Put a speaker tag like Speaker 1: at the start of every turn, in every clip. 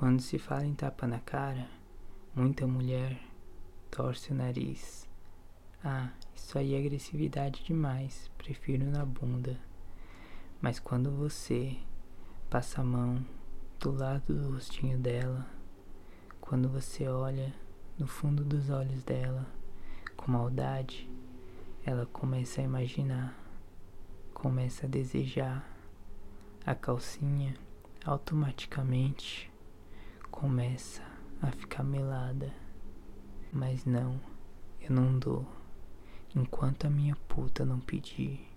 Speaker 1: Quando se fala em tapa na cara, muita mulher torce o nariz. Ah, isso aí é agressividade demais, prefiro na bunda. Mas quando você passa a mão do lado do rostinho dela, quando você olha no fundo dos olhos dela com maldade, ela começa a imaginar, começa a desejar a calcinha automaticamente começa a ficar melada. Mas não, eu não dou enquanto a minha puta não pedir.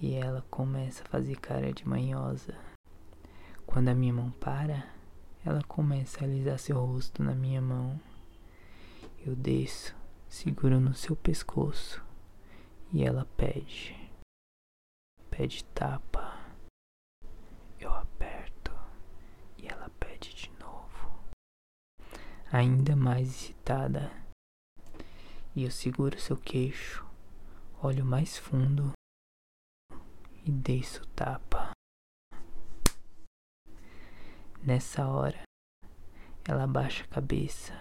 Speaker 1: E ela começa a fazer cara de manhosa. Quando a minha mão para, ela começa a alisar seu rosto na minha mão. Eu desço, seguro no seu pescoço e ela pede. Pede tapa. Eu aperto e ela pede de novo. Ainda mais excitada. E eu seguro seu queixo, olho mais fundo e desço o tapa. Nessa hora, ela abaixa a cabeça,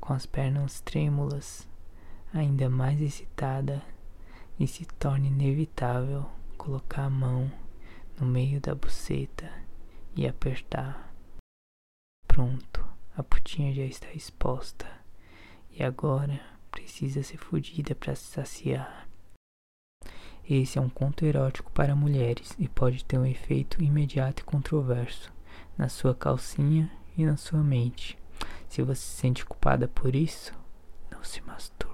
Speaker 1: com as pernas trêmulas, ainda mais excitada, e se torna inevitável colocar a mão no meio da buceta e apertar. Pronto, a putinha já está exposta. E agora precisa ser fodida para se saciar. Esse é um conto erótico para mulheres e pode ter um efeito imediato e controverso na sua calcinha e na sua mente. Se você se sente culpada por isso, não se masturbe.